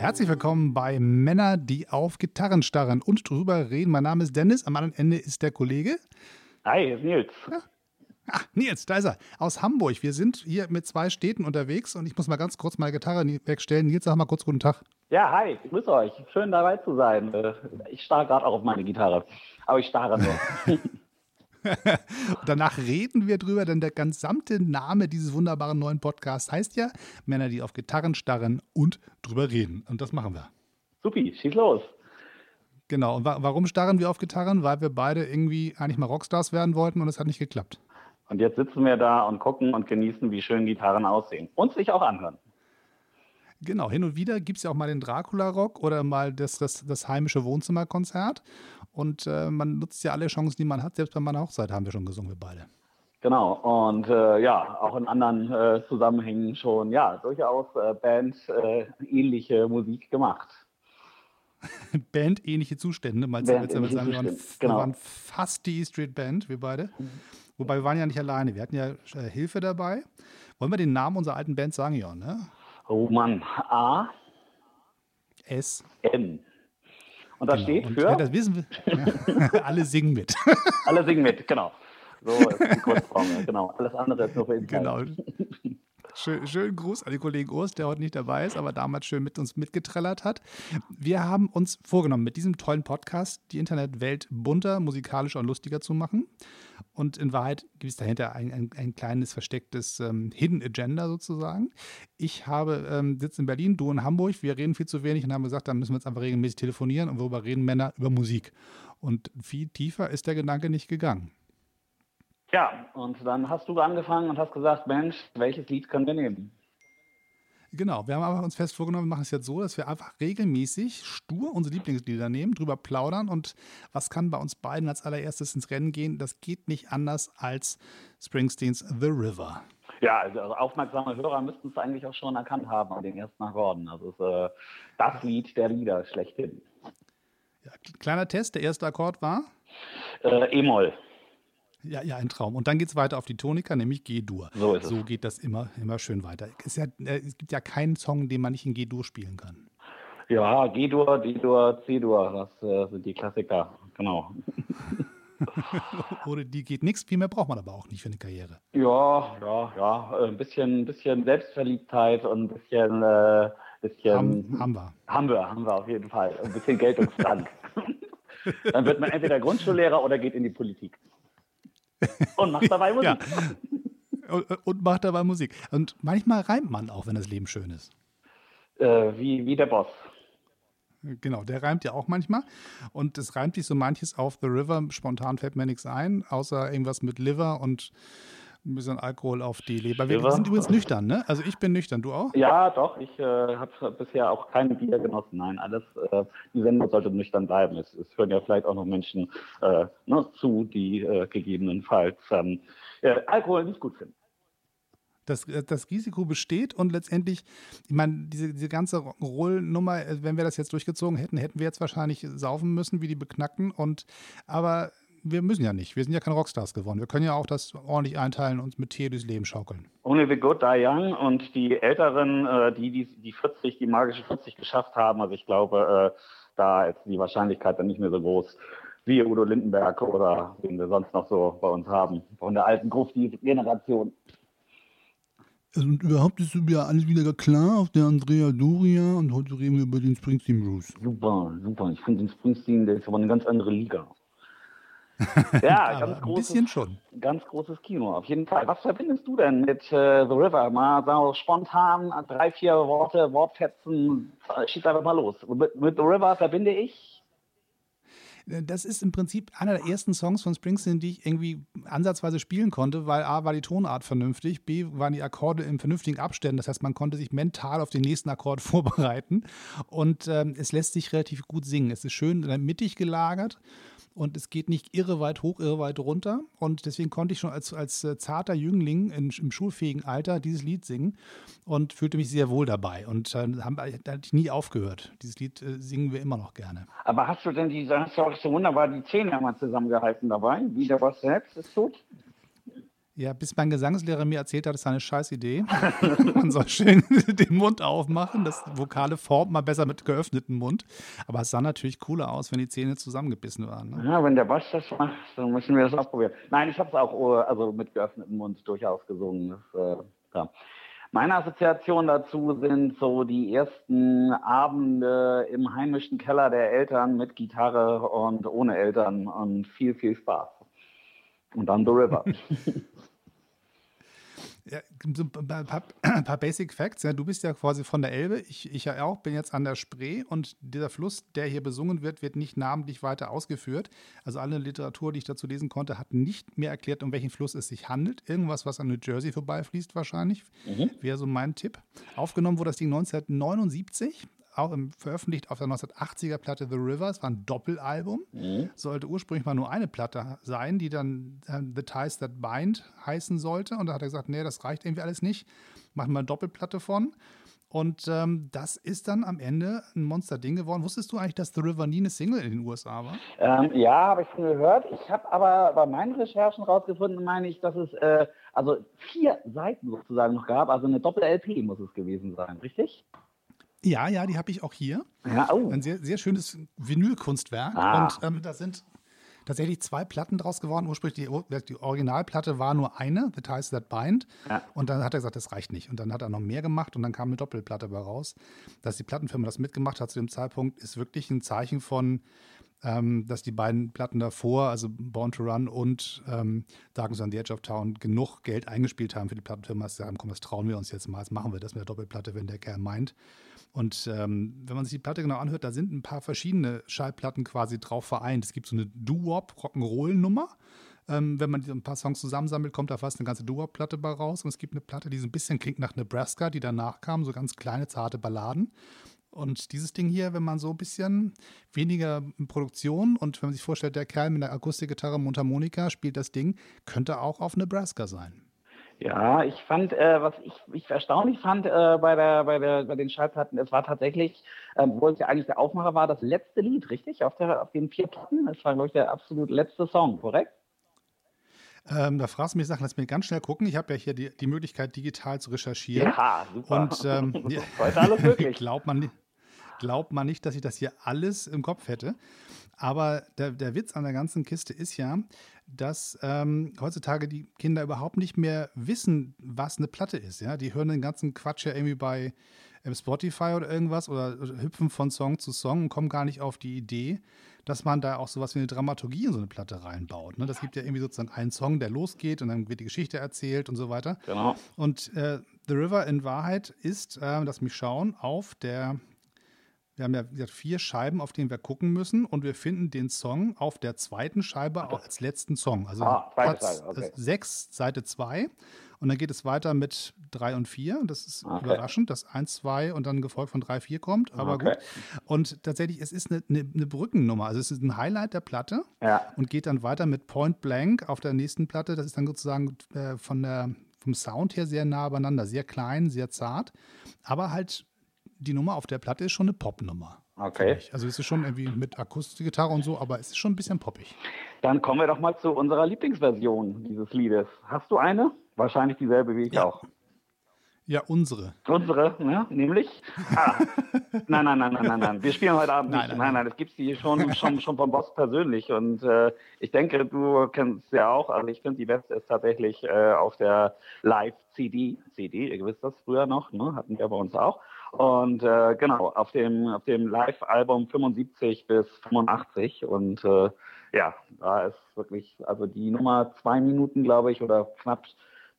Herzlich willkommen bei Männer, die auf Gitarren starren und drüber reden. Mein Name ist Dennis, am anderen Ende ist der Kollege. Hi, hier ist Nils. Ja. Ah, Nils, da ist er, aus Hamburg. Wir sind hier mit zwei Städten unterwegs und ich muss mal ganz kurz meine Gitarre wegstellen. Nils, sag mal kurz guten Tag. Ja, hi, grüß euch. Schön dabei zu sein. Äh, ich starre gerade auch auf meine Gitarre, aber ich starre nur. Danach reden wir drüber, denn der gesamte Name dieses wunderbaren neuen Podcasts heißt ja Männer, die auf Gitarren starren und drüber reden. Und das machen wir. Supi, schieß los. Genau. Und wa warum starren wir auf Gitarren? Weil wir beide irgendwie eigentlich mal Rockstars werden wollten und es hat nicht geklappt. Und jetzt sitzen wir da und gucken und genießen, wie schön Gitarren aussehen. Und sich auch anhören. Genau, hin und wieder gibt es ja auch mal den Dracula-Rock oder mal das, das, das heimische Wohnzimmerkonzert. Und äh, man nutzt ja alle Chancen, die man hat. Selbst bei meiner Hochzeit haben wir schon gesungen, wir beide. Genau, und äh, ja, auch in anderen äh, Zusammenhängen schon, ja, durchaus äh, Band-ähnliche äh, Musik gemacht. Band-ähnliche Zustände, meinst du? Sagen, wir, waren, genau. wir waren fast die E-Street Band, wir beide. Mhm. Wobei wir waren ja nicht alleine, wir hatten ja äh, Hilfe dabei. Wollen wir den Namen unserer alten Band sagen, ja, ne? Oh Mann, A. S. N. Und das genau. steht für? ja, das wissen wir. Alle singen mit. Alle singen mit, genau. So ist die Kurzform, genau. Alles andere ist nur für Insider. Genau. Schön, schönen Gruß an den Kollegen Urs, der heute nicht dabei ist, aber damals schön mit uns mitgetrellert hat. Wir haben uns vorgenommen, mit diesem tollen Podcast die Internetwelt bunter, musikalischer und lustiger zu machen. Und in Wahrheit gibt es dahinter ein, ein, ein kleines verstecktes ähm, Hidden Agenda sozusagen. Ich habe ähm, sitze in Berlin, du in Hamburg. Wir reden viel zu wenig und haben gesagt, dann müssen wir jetzt einfach regelmäßig telefonieren. Und worüber reden Männer? Über Musik. Und viel tiefer ist der Gedanke nicht gegangen. Ja, und dann hast du angefangen und hast gesagt, Mensch, welches Lied können wir nehmen? Genau, wir haben aber uns fest vorgenommen, wir machen es jetzt so, dass wir einfach regelmäßig stur unsere Lieblingslieder nehmen, drüber plaudern und was kann bei uns beiden als allererstes ins Rennen gehen? Das geht nicht anders als Springsteens The River. Ja, also aufmerksame Hörer müssten es eigentlich auch schon erkannt haben an den ersten Akkorden. Also ist, äh, das Lied der Lieder schlechthin. Ja, kleiner Test, der erste Akkord war? Äh, E-Moll. Ja, ja, ein Traum. Und dann geht es weiter auf die Tonika, nämlich G-Dur. So. So geht das immer, immer schön weiter. Es, ja, äh, es gibt ja keinen Song, den man nicht in G-Dur spielen kann. Ja, G-Dur, D-Dur, C-Dur, das äh, sind die Klassiker, genau. Ohne die geht nichts, viel mehr braucht man aber auch nicht für eine Karriere. Ja, ja, ja. Ein bisschen, bisschen Selbstverliebtheit und ein bisschen. Äh, bisschen haben, haben wir. Haben wir, haben wir auf jeden Fall. Ein bisschen Geltungsdrang. Dann wird man entweder Grundschullehrer oder geht in die Politik. Und macht dabei Musik. ja. und, und, macht dabei Musik. Und manchmal reimt man auch, wenn das Leben schön ist. Äh, wie, wie der Boss. Genau, der reimt ja auch manchmal. Und es reimt sich so manches auf The River. Spontan fällt mir nichts ein, außer irgendwas mit Liver und ein bisschen Alkohol auf die Leber. Wir, wir sind übrigens nüchtern, ne? Also ich bin nüchtern, du auch? Ja, doch. Ich äh, habe bisher auch kein Bier genossen. Nein, alles. Äh, die Sendung sollte nüchtern bleiben. Es, es, hören ja vielleicht auch noch Menschen äh, ne, zu, die äh, gegebenenfalls ähm, Alkohol nicht gut finden. Das, äh, das, Risiko besteht und letztendlich, ich meine, diese, diese ganze Rollnummer, äh, wenn wir das jetzt durchgezogen hätten, hätten wir jetzt wahrscheinlich saufen müssen wie die Beknackten. Und aber wir müssen ja nicht. Wir sind ja keine Rockstars geworden. Wir können ja auch das ordentlich einteilen und uns mit Tee durchs Leben schaukeln. Only the good die young und die Älteren, äh, die, die die 40, die magische 40 geschafft haben, also ich glaube, äh, da ist die Wahrscheinlichkeit dann nicht mehr so groß. Wie Udo Lindenberg oder wen wir sonst noch so bei uns haben. Von der alten Grufti-Generation. Also, und überhaupt ist ja alles wieder klar auf der Andrea Doria und heute reden wir über den Springsteen Bruce. Super, super. Ich finde den Springsteen, der ist aber eine ganz andere Liga. Ja, ganz großes, ein bisschen schon. Ganz großes Kino, auf jeden Fall. Was verbindest du denn mit äh, The River? Mal so spontan drei, vier Worte, Wortfetzen, schieß einfach mal los. Mit, mit The River verbinde ich das ist im Prinzip einer der ersten Songs von Springsteen, die ich irgendwie ansatzweise spielen konnte, weil A war die Tonart vernünftig, B waren die Akkorde im vernünftigen Abständen. Das heißt, man konnte sich mental auf den nächsten Akkord vorbereiten und ähm, es lässt sich relativ gut singen. Es ist schön mittig gelagert und es geht nicht irre weit hoch, irre weit runter. Und deswegen konnte ich schon als, als äh, zarter Jüngling in, im schulfähigen Alter dieses Lied singen und fühlte mich sehr wohl dabei. Und äh, haben, da hatte ich nie aufgehört. Dieses Lied äh, singen wir immer noch gerne. Aber hast du denn die, hast du auch so wunderbar die Zähne einmal zusammengehalten dabei? Wie der was selbst ist tot? Ja, bis mein Gesangslehrer mir erzählt hat, das ist eine scheiß Idee. Man soll schön den Mund aufmachen. Das Vokale formt man besser mit geöffnetem Mund. Aber es sah natürlich cooler aus, wenn die Zähne zusammengebissen waren. Ne? Ja, wenn der Bosch das macht, dann müssen wir das ausprobieren. Nein, ich habe es auch oh, also mit geöffnetem Mund durchaus gesungen. Das, äh, ja. Meine Assoziationen dazu sind so die ersten Abende im heimischen Keller der Eltern mit Gitarre und ohne Eltern und viel, viel Spaß. Und dann The River. Ja, so ein paar, ein paar, Basic Facts. Ja, du bist ja quasi von der Elbe, ich, ich ja auch, bin jetzt an der Spree und dieser Fluss, der hier besungen wird, wird nicht namentlich weiter ausgeführt. Also alle Literatur, die ich dazu lesen konnte, hat nicht mehr erklärt, um welchen Fluss es sich handelt. Irgendwas, was an New Jersey vorbeifließt wahrscheinlich, mhm. wäre so mein Tipp. Aufgenommen wurde das Ding 1979 auch im, veröffentlicht auf der 1980er Platte The River. Es war ein Doppelalbum. Mhm. Sollte ursprünglich mal nur eine Platte sein, die dann äh, The Ties That Bind heißen sollte. Und da hat er gesagt, nee, das reicht irgendwie alles nicht. Machen wir eine Doppelplatte von. Und ähm, das ist dann am Ende ein Monster-Ding geworden. Wusstest du eigentlich, dass The River nie eine Single in den USA war? Ähm, ja, habe ich schon gehört. Ich habe aber bei meinen Recherchen rausgefunden, meine ich, dass es äh, also vier Seiten sozusagen noch gab. Also eine Doppel-LP muss es gewesen sein, richtig? Ja, ja, die habe ich auch hier. Ja, oh. Ein sehr, sehr schönes Vinylkunstwerk. Ah. Und ähm, da sind tatsächlich zwei Platten draus geworden. Ursprünglich die, die Originalplatte war nur eine, The Ties That Bind. Ja. Und dann hat er gesagt, das reicht nicht. Und dann hat er noch mehr gemacht und dann kam eine Doppelplatte bei raus. Dass die Plattenfirma das mitgemacht hat zu dem Zeitpunkt, ist wirklich ein Zeichen von, ähm, dass die beiden Platten davor, also Born to Run und ähm, Darkness on the Edge of Town, genug Geld eingespielt haben für die Plattenfirma, dass sie sagen, komm, das trauen wir uns jetzt mal, jetzt machen wir das mit der Doppelplatte, wenn der Kerl meint. Und ähm, wenn man sich die Platte genau anhört, da sind ein paar verschiedene Schallplatten quasi drauf vereint. Es gibt so eine Doo-Wop Rock'n'Roll-Nummer. Ähm, wenn man ein paar Songs zusammensammelt, kommt da fast eine ganze Doo-Wop-Platte bei raus. Und es gibt eine Platte, die so ein bisschen klingt nach Nebraska, die danach kam, so ganz kleine, zarte Balladen. Und dieses Ding hier, wenn man so ein bisschen weniger Produktion und wenn man sich vorstellt, der Kerl mit der Akustikgitarre Mundharmonika spielt das Ding, könnte auch auf Nebraska sein. Ja, ich fand, äh, was ich, ich erstaunlich fand äh, bei, der, bei, der, bei den Schallplatten, es war tatsächlich, äh, wo es ja eigentlich der Aufmacher war, das letzte Lied, richtig? Auf, der, auf den vier Platten. Das war, glaube ich, der absolut letzte Song, korrekt? Ähm, da fragst du mich Sachen, lass mich ganz schnell gucken. Ich habe ja hier die, die Möglichkeit, digital zu recherchieren. Ja, super. Und ähm, heute alles möglich. glaubt, man, glaubt man nicht, dass ich das hier alles im Kopf hätte. Aber der, der Witz an der ganzen Kiste ist ja, dass ähm, heutzutage die Kinder überhaupt nicht mehr wissen, was eine Platte ist. Ja? Die hören den ganzen Quatsch ja irgendwie bei ähm, Spotify oder irgendwas oder, oder, hüpfen von Song zu Song und kommen gar nicht auf die Idee, dass man da auch sowas wie eine Dramaturgie in so eine Platte reinbaut. Ne? Das gibt ja irgendwie sozusagen einen Song, der losgeht und dann wird die Geschichte erzählt und so weiter. Genau. Und äh, The River in Wahrheit ist, äh, lass mich schauen, auf der wir haben ja gesagt, vier Scheiben, auf denen wir gucken müssen und wir finden den Song auf der zweiten Scheibe auch als letzten Song. Also ah, Platz okay. sechs, Seite zwei. Und dann geht es weiter mit drei und vier. Das ist okay. überraschend, dass eins, zwei und dann gefolgt von drei, vier kommt. Aber okay. gut. Und tatsächlich, es ist eine, eine, eine, Brückennummer. Also es ist ein Highlight der Platte ja. und geht dann weiter mit Point Blank auf der nächsten Platte. Das ist dann sozusagen äh, von der, vom Sound her sehr nah beieinander, sehr klein, sehr zart, aber halt die Nummer auf der Platte ist schon eine Popnummer. Okay. Also es ist schon irgendwie mit Akustikgitarre und so, aber es ist schon ein bisschen poppig. Dann kommen wir doch mal zu unserer Lieblingsversion dieses Liedes. Hast du eine? Wahrscheinlich dieselbe wie ich ja. auch. Ja, unsere. Unsere, ne? Nämlich? Ah. nein, nein, nein, nein, nein, nein. Wir spielen heute Abend nicht. Nein, nein, nein. Das gibt es die schon, schon, schon vom Boss persönlich. Und äh, ich denke, du kennst ja auch. Also ich finde, die beste ist tatsächlich äh, auf der Live-CD. CD, ihr wisst das früher noch, ne? Hatten wir bei uns auch. Und äh, genau, auf dem, auf dem Live-Album 75 bis 85. Und äh, ja, da ist wirklich, also die Nummer zwei Minuten, glaube ich, oder knapp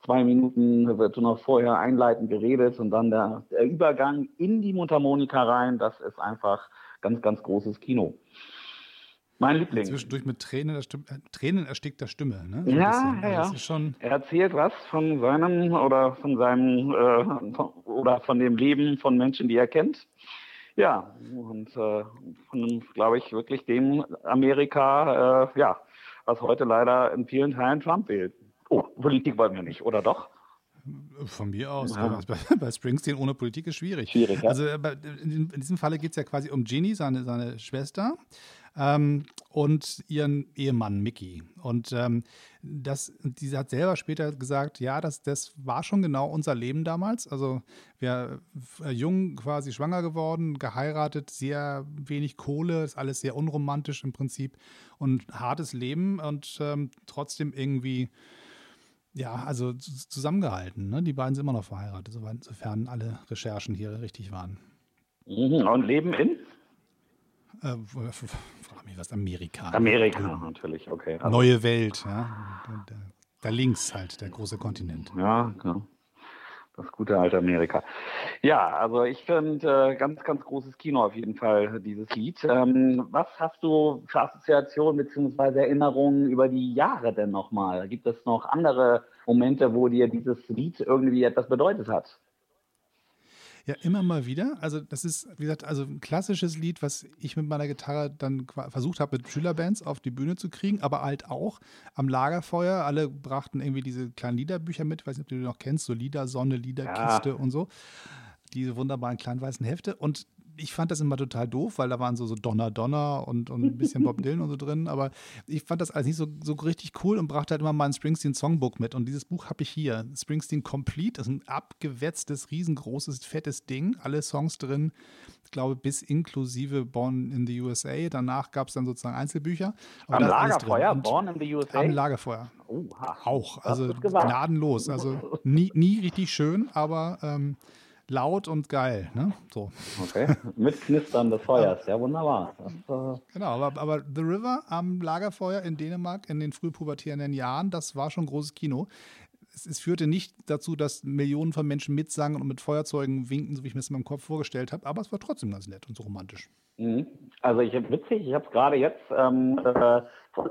zwei Minuten wird noch vorher einleitend geredet und dann der, der Übergang in die Mundharmonika rein, das ist einfach ganz, ganz großes Kino. Mein Liebling. Zwischendurch mit Tränen, der Stimme, äh, Tränen erstickter Stimme. Ne? So ja, ja, also ja. er erzählt was von seinem oder von seinem äh, von, oder von dem Leben von Menschen, die er kennt. Ja, und äh, von, glaube ich, wirklich dem Amerika, äh, ja, was heute leider in vielen Teilen Trump wählt. Oh, Politik wollen wir nicht, oder doch? Von mir aus. Ja. Bei, Springsteen ohne Politik ist schwierig. Schwierig, ja. Also äh, in, in diesem Falle geht es ja quasi um Ginny, seine, seine Schwester. Ähm, und ihren Ehemann Mickey. Und ähm, das, die hat selber später gesagt, ja, das, das war schon genau unser Leben damals. Also wir äh, jung quasi schwanger geworden, geheiratet, sehr wenig Kohle, ist alles sehr unromantisch im Prinzip und hartes Leben und ähm, trotzdem irgendwie ja, also zusammengehalten. Ne? Die beiden sind immer noch verheiratet, sofern alle Recherchen hier richtig waren. Mhm, und leben in? Äh, mich was, Amerika. Amerika, ja. natürlich, okay. Also, Neue Welt, ja. Da, da, links halt, der große Kontinent. Ja, genau. Das gute alte Amerika. Ja, also ich finde äh, ganz, ganz großes Kino auf jeden Fall, dieses Lied. Ähm, was hast du für Assoziationen bzw. Erinnerungen über die Jahre denn nochmal? Gibt es noch andere Momente, wo dir dieses Lied irgendwie etwas bedeutet hat? Ja, immer mal wieder. Also, das ist, wie gesagt, also ein klassisches Lied, was ich mit meiner Gitarre dann versucht habe, mit Schülerbands auf die Bühne zu kriegen, aber halt auch am Lagerfeuer. Alle brachten irgendwie diese kleinen Liederbücher mit, ich weiß nicht, ob du die noch kennst, so Liedersonne, Liederkiste ja. und so. Diese wunderbaren kleinen weißen Hefte. Und ich fand das immer total doof, weil da waren so, so Donner Donner und, und ein bisschen Bob Dylan und so drin. Aber ich fand das alles nicht so, so richtig cool und brachte halt immer mein Springsteen Songbook mit. Und dieses Buch habe ich hier. Springsteen Complete. Das ist ein abgewetztes, riesengroßes, fettes Ding. Alle Songs drin. Ich glaube, bis inklusive Born in the USA. Danach gab es dann sozusagen Einzelbücher. Aber am Lagerfeuer? Born in the USA? Am Lagerfeuer. Oha. Auch. Also gnadenlos. Also nie, nie richtig schön, aber. Ähm, laut und geil. Ne? So. Okay, mit Knistern des Feuers, ja wunderbar. Das, äh genau, aber, aber The River am Lagerfeuer in Dänemark in den frühpubertierenden Jahren, das war schon großes Kino. Es, es, führte nicht dazu, dass Millionen von Menschen mitsangen und mit Feuerzeugen winken, so wie ich mir das in meinem Kopf vorgestellt habe, aber es war trotzdem ganz nett und so romantisch. Mhm. Also ich habe witzig, ich habe es gerade jetzt ähm, äh,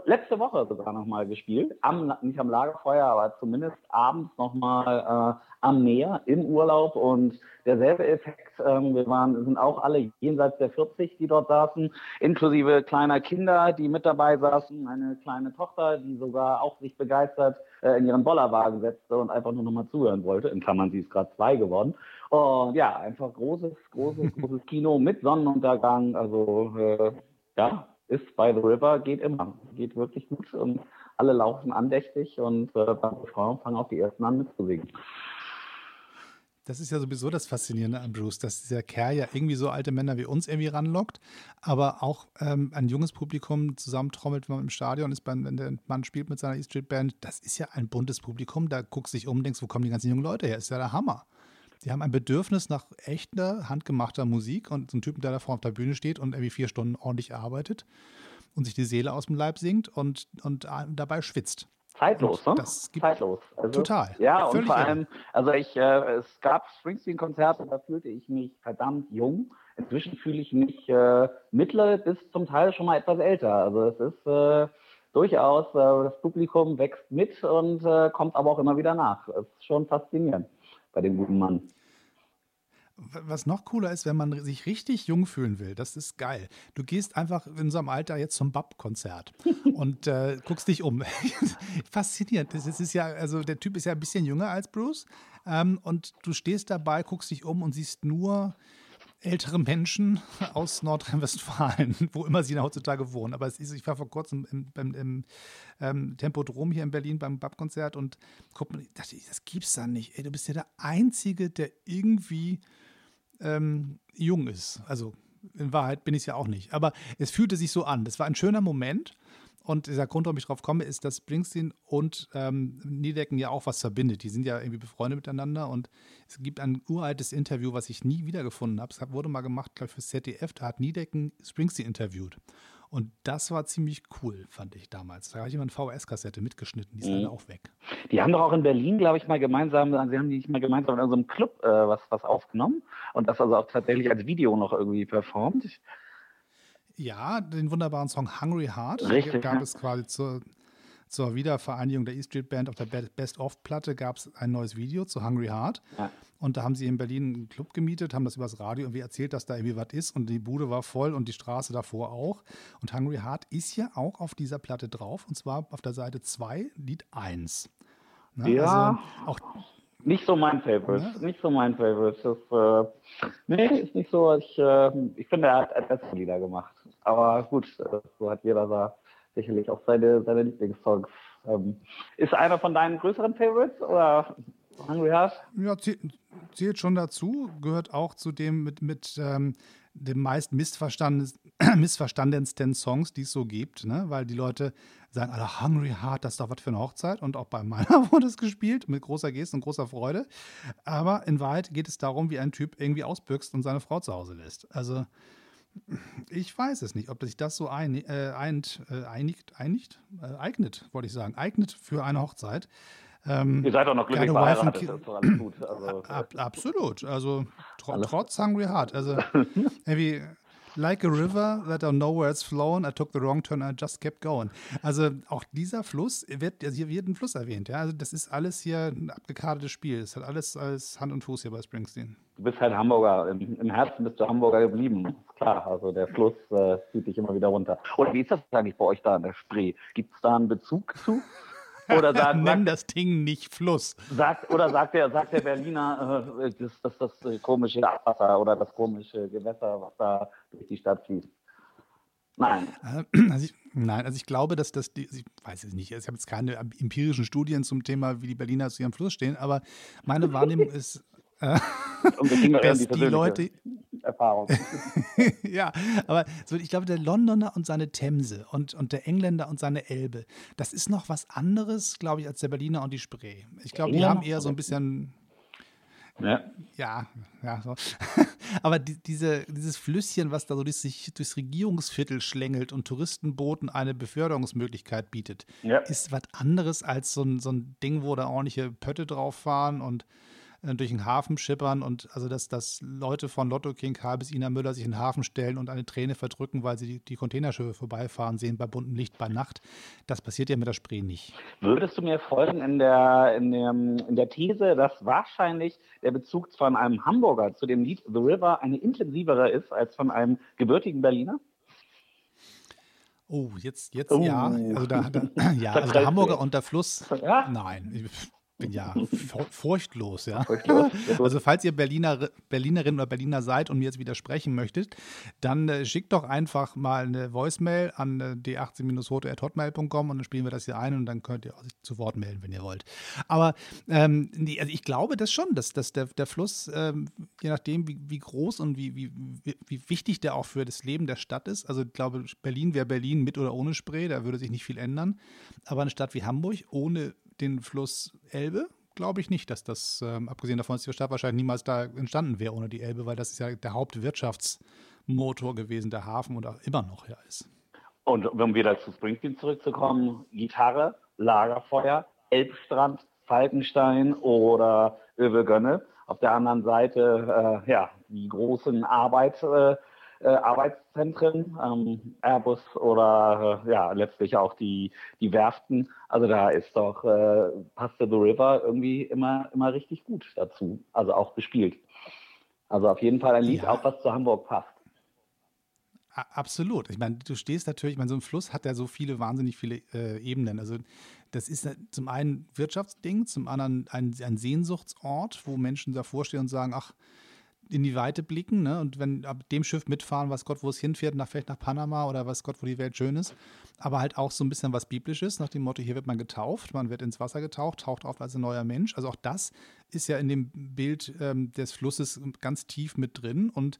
letzte Woche sogar nochmal gespielt, am, nicht am Lagerfeuer, aber zumindest abends nochmal äh, am Meer im Urlaub und derselbe Effekt. Ähm, wir waren, sind auch alle jenseits der 40, die dort saßen, inklusive kleiner Kinder, die mit dabei saßen, eine kleine Tochter, die sogar auch sich begeistert äh, in ihren Bollerwagen setzte und einfach nur nochmal zuhören wollte. In Klammern, sie ist gerade zwei geworden. Und ja, einfach großes, großes, großes Kino mit Sonnenuntergang. Also äh, ja, ist by the river, geht immer. Geht wirklich gut und alle laufen andächtig und äh, beim Frauen fangen auch die ersten an mitzusingen. Das ist ja sowieso das Faszinierende an Bruce, dass dieser Kerl ja irgendwie so alte Männer wie uns irgendwie ranlockt, aber auch ähm, ein junges Publikum zusammentrommelt, wenn man im Stadion ist, wenn der Mann spielt mit seiner E Street Band. Das ist ja ein buntes Publikum. Da guckst du dich um, denkst, wo kommen die ganzen jungen Leute her? Ist ja der Hammer. Die haben ein Bedürfnis nach echter, handgemachter Musik und so ein Typen, der da vorne auf der Bühne steht und irgendwie vier Stunden ordentlich arbeitet und sich die Seele aus dem Leib singt und, und dabei schwitzt. Zeitlos, ne? Zeitlos. Also, total. Ja, und vor allem, also ich, äh, es gab Springsteen-Konzerte, da fühlte ich mich verdammt jung. Inzwischen fühle ich mich äh, mittlere bis zum Teil schon mal etwas älter. Also es ist äh, durchaus, äh, das Publikum wächst mit und äh, kommt aber auch immer wieder nach. Es ist schon faszinierend bei dem guten Mann. Was noch cooler ist, wenn man sich richtig jung fühlen will, das ist geil. Du gehst einfach in einem Alter jetzt zum Bab-Konzert und äh, guckst dich um. Faszinierend. Das ist ja, also der Typ ist ja ein bisschen jünger als Bruce. Ähm, und du stehst dabei, guckst dich um und siehst nur ältere Menschen aus Nordrhein-Westfalen, wo immer sie heutzutage wohnen. Aber es ist, ich war vor kurzem im, im, im ähm, Tempodrom hier in Berlin beim Bab-Konzert und guck dachte ich, das gibt's da nicht. Ey, du bist ja der Einzige, der irgendwie ähm, jung ist. Also in Wahrheit bin ich es ja auch nicht. Aber es fühlte sich so an. Das war ein schöner Moment. Und dieser Grund, warum ich drauf komme, ist, dass Springsteen und ähm, Niedecken ja auch was verbindet. Die sind ja irgendwie befreundet miteinander. Und es gibt ein uraltes Interview, was ich nie wiedergefunden habe. Es wurde mal gemacht, glaube ich, für ZDF. Da hat Niedecken Springsteen interviewt. Und das war ziemlich cool, fand ich damals. Da habe ich immer eine VHS-Kassette mitgeschnitten, die ist mhm. leider auch weg. Die haben doch auch in Berlin, glaube ich, mal gemeinsam, also sie haben die nicht mal gemeinsam in unserem Club äh, was, was aufgenommen und das also auch tatsächlich als Video noch irgendwie performt. Ja, den wunderbaren Song Hungry Heart Richtig, gab ja. es quasi zur, zur Wiedervereinigung der E Street Band auf der Best-of-Platte gab es ein neues Video zu Hungry Heart. Ja. Und da haben sie in Berlin einen Club gemietet, haben das übers Radio irgendwie erzählt, dass da irgendwie was ist und die Bude war voll und die Straße davor auch. Und Hungry Heart ist ja auch auf dieser Platte drauf und zwar auf der Seite 2, Lied 1. Ne? Ja. Also auch Nicht so mein Favorite. Ja. Nicht so mein Favorite. Das, äh, nee, ist nicht so. Ich, äh, ich finde, er hat, bessere Lieder gemacht. Aber gut, so hat jeder da sicherlich auch seine, seine Lieblingssongs. Ähm, ist einer von deinen größeren Favorites oder Hungry Heart? Ja, zählt schon dazu. Gehört auch zu dem mit, mit ähm, dem meist missverstandensten Songs, die es so gibt, ne? weil die Leute sagen, alle Hungry Heart, das ist doch was für eine Hochzeit und auch bei meiner wurde es gespielt mit großer Geste und großer Freude. Aber in Wahrheit geht es darum, wie ein Typ irgendwie ausbüchst und seine Frau zu Hause lässt. Also ich weiß es nicht, ob sich das so ein, äh, eint, äh, einigt, einigt, äh, eignet, wollte ich sagen, eignet für eine Hochzeit. Ähm, Ihr seid doch noch glücklich verheiratet, das ist alles gut. Also, ab, absolut, also tr trotz Hungry Heart. Also irgendwie Like a river that where it's flown, I took the wrong turn, I just kept going. Also auch dieser Fluss wird, also hier wird ein Fluss erwähnt, ja. Also das ist alles hier ein abgekartetes Spiel. Es hat alles als Hand und Fuß hier bei Springsteen. Du bist halt Hamburger, im, im Herzen bist du Hamburger geblieben. Klar, also der Fluss äh, zieht dich immer wieder runter. Und wie ist das eigentlich bei euch da in der Spree? Gibt es da einen Bezug zu? Oder sagt, Nenn das Ding nicht Fluss. Sagt, oder sagt der, sagt der Berliner, äh, das, das, das, das komische Abwasser oder das komische Gewässer, was da durch die Stadt fließt? Nein. Äh, also ich, nein, also ich glaube, dass das, die, ich weiß es nicht, ich habe jetzt keine empirischen Studien zum Thema, wie die Berliner zu ihrem Fluss stehen, aber meine Wahrnehmung ist, äh, dass die Leute, Erfahrung. ja, aber so, ich glaube, der Londoner und seine Themse und, und der Engländer und seine Elbe, das ist noch was anderes, glaube ich, als der Berliner und die Spree. Ich glaube, die haben eher so ein bisschen. Ja, ja, ja so. aber die, diese, dieses Flüsschen, was da so sich durchs Regierungsviertel schlängelt und Touristenbooten eine Beförderungsmöglichkeit bietet, ja. ist was anderes als so ein, so ein Ding, wo da ordentliche Pötte drauf fahren und äh, durch den Hafen schippern und also dass, dass Leute von Lotto King K bis Ina Müller sich in den Hafen stellen und eine Träne verdrücken, weil sie die, die Containerschiffe vorbeifahren sehen bei buntem Licht bei Nacht. Das passiert ja mit der Spree nicht. Würdest du mir folgen in der, in der, in der These, dass wahrscheinlich der Bezug von einem Hamburger zu dem Lied The River eine intensivere ist als von einem gebürtigen Berliner? Oh, jetzt, jetzt oh. ja. Also, da, da ja, also der Hamburger und der Fluss. Ja? Nein bin ja furchtlos, ja. Furchtlos? Also falls ihr Berliner, Berlinerin oder Berliner seid und mir jetzt widersprechen möchtet, dann äh, schickt doch einfach mal eine Voicemail an äh, d18-rote.hotmail.com und dann spielen wir das hier ein und dann könnt ihr euch zu Wort melden, wenn ihr wollt. Aber ähm, nee, also ich glaube das schon, dass, dass der, der Fluss, ähm, je nachdem wie, wie groß und wie, wie, wie wichtig der auch für das Leben der Stadt ist, also ich glaube, Berlin wäre Berlin mit oder ohne Spree, da würde sich nicht viel ändern. Aber eine Stadt wie Hamburg ohne den Fluss Elbe, glaube ich nicht, dass das, ähm, abgesehen davon, dass die Stadt wahrscheinlich niemals da entstanden wäre ohne die Elbe, weil das ist ja der Hauptwirtschaftsmotor gewesen, der Hafen und auch immer noch ja ist. Und um wieder zu Springsteen zurückzukommen, Gitarre, Lagerfeuer, Elbstrand, Falkenstein oder Övelgönne. Auf der anderen Seite, äh, ja, die großen Arbeit, äh, äh, Arbeitszentren, ähm, Airbus oder äh, ja, letztlich auch die, die Werften. Also da ist doch äh, Pasta the River irgendwie immer, immer richtig gut dazu, also auch gespielt. Also auf jeden Fall ein Lied, ja. auch was zu Hamburg passt. Absolut. Ich meine, du stehst natürlich, ich meine, so ein Fluss hat ja so viele, wahnsinnig viele äh, Ebenen. Also das ist zum einen Wirtschaftsding, zum anderen ein, ein Sehnsuchtsort, wo Menschen davor stehen und sagen, ach, in die Weite blicken ne? und wenn ab dem Schiff mitfahren, was Gott, wo es hinfährt, nach, vielleicht nach Panama oder was Gott, wo die Welt schön ist, aber halt auch so ein bisschen was Biblisches, nach dem Motto, hier wird man getauft, man wird ins Wasser getaucht, taucht auf als ein neuer Mensch. Also auch das ist ja in dem Bild ähm, des Flusses ganz tief mit drin und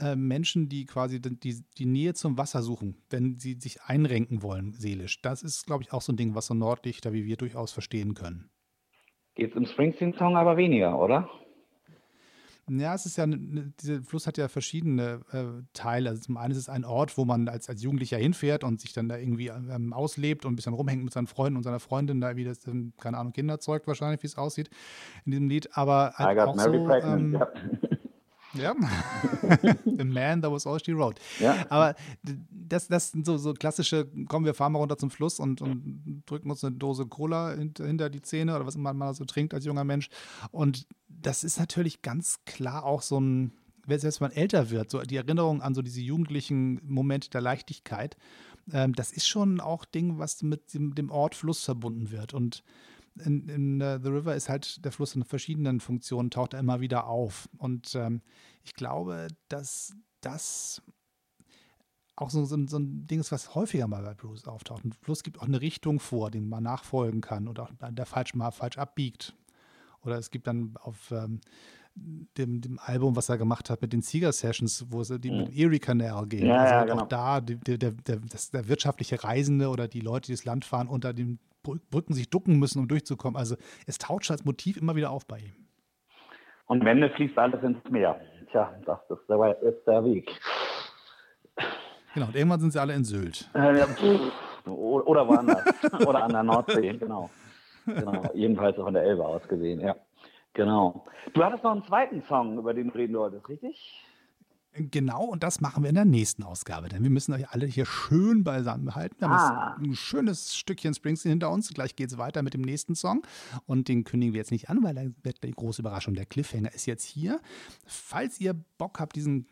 äh, Menschen, die quasi die, die Nähe zum Wasser suchen, wenn sie sich einrenken wollen, seelisch. Das ist, glaube ich, auch so ein Ding, was so Nordlichter wie wir durchaus verstehen können. Geht es im Springsteen-Song aber weniger, oder? Ja, es ist ja, dieser Fluss hat ja verschiedene äh, Teile. Also zum einen ist es ein Ort, wo man als, als Jugendlicher hinfährt und sich dann da irgendwie ähm, auslebt und ein bisschen rumhängt mit seinen Freunden und seiner Freundin, da wie das, ähm, keine Ahnung, Kinder zeugt wahrscheinlich, wie es aussieht in diesem Lied. Aber halt I got auch so, ähm, ja. The Man That Was All She Wrote. Ja. Aber das, das sind so, so klassische, kommen wir fahren mal runter zum Fluss und, und drücken uns eine Dose Cola hinter die Zähne oder was man mal so trinkt als junger Mensch. Und das ist natürlich ganz klar auch so ein, selbst wenn man älter wird, so die Erinnerung an so diese jugendlichen Momente der Leichtigkeit, ähm, das ist schon auch Ding, was mit dem, dem Ort Fluss verbunden wird. Und in, in uh, The River ist halt der Fluss in verschiedenen Funktionen, taucht er immer wieder auf. Und ähm, ich glaube, dass das auch so, so, so, ein Ding ist, was häufiger mal bei Blues auftaucht. Ein Fluss gibt auch eine Richtung vor, den man nachfolgen kann oder auch der falsch mal falsch abbiegt. Oder es gibt dann auf ähm, dem, dem, Album, was er gemacht hat mit den Seeger Sessions, wo es die mhm. mit Erie Canal gehen. Ja, also ja, genau. auch da die, der, der, der, der, wirtschaftliche Reisende oder die Leute, die das Land fahren, unter den Brücken sich ducken müssen, um durchzukommen. Also es taucht als Motiv immer wieder auf bei ihm. Und am Ende fließt alles ins Meer. Tja, das ist der, ist der Weg. Genau, und irgendwann sind sie alle in Sylt. Äh, oder woanders. oder an der Nordsee, genau. Genau. Jedenfalls auch von der Elbe aus gesehen, ja. Genau. Du hattest noch einen zweiten Song, über den reden wolltest, richtig? Genau, und das machen wir in der nächsten Ausgabe, denn wir müssen euch alle hier schön beisammen halten. Wir haben ah. ein schönes Stückchen Springsteen hinter uns. Gleich geht es weiter mit dem nächsten Song. Und den kündigen wir jetzt nicht an, weil da wird die große Überraschung. Der Cliffhanger ist jetzt hier. Falls ihr Bock habt, diesen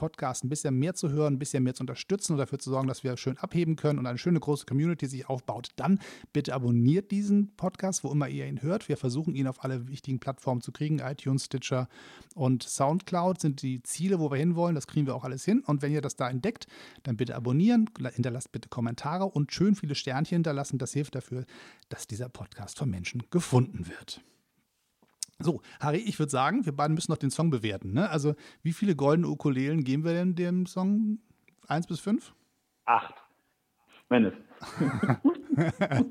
Podcast ein bisschen mehr zu hören, ein bisschen mehr zu unterstützen und dafür zu sorgen, dass wir schön abheben können und eine schöne große Community sich aufbaut, dann bitte abonniert diesen Podcast, wo immer ihr ihn hört. Wir versuchen ihn auf alle wichtigen Plattformen zu kriegen. iTunes, Stitcher und Soundcloud sind die Ziele, wo wir hinwollen. Das kriegen wir auch alles hin. Und wenn ihr das da entdeckt, dann bitte abonnieren, hinterlasst bitte Kommentare und schön viele Sternchen hinterlassen. Das hilft dafür, dass dieser Podcast von Menschen gefunden wird. So, Harry, ich würde sagen, wir beiden müssen noch den Song bewerten. Ne? Also, wie viele goldene Ukulelen geben wir denn dem Song? Eins bis fünf? Acht. Mindestens.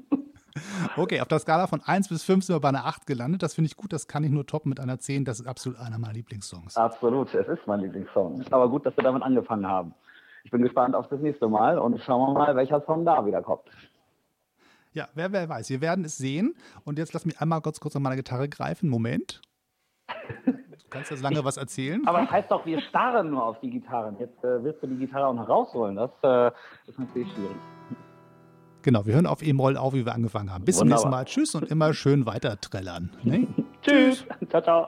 okay, auf der Skala von 1 bis 5 sind wir bei einer 8 gelandet. Das finde ich gut, das kann ich nur toppen mit einer 10. Das ist absolut einer meiner Lieblingssongs. Absolut, es ist mein Lieblingssong. Aber gut, dass wir damit angefangen haben. Ich bin gespannt auf das nächste Mal und schauen wir mal, welcher Song da wieder kommt. Ja, wer, wer weiß. Wir werden es sehen. Und jetzt lass mich einmal kurz, kurz an meine Gitarre greifen. Moment. Du kannst jetzt lange was erzählen. Aber das heißt doch, wir starren nur auf die Gitarren. Jetzt äh, willst du die Gitarre auch noch rausholen. Das äh, ist natürlich schwierig. Genau, wir hören auf E-Moll auf, wie wir angefangen haben. Bis Wunderbar. zum nächsten Mal. Tschüss und immer schön weiter trällern. Ne? Tschüss. Ciao, ciao.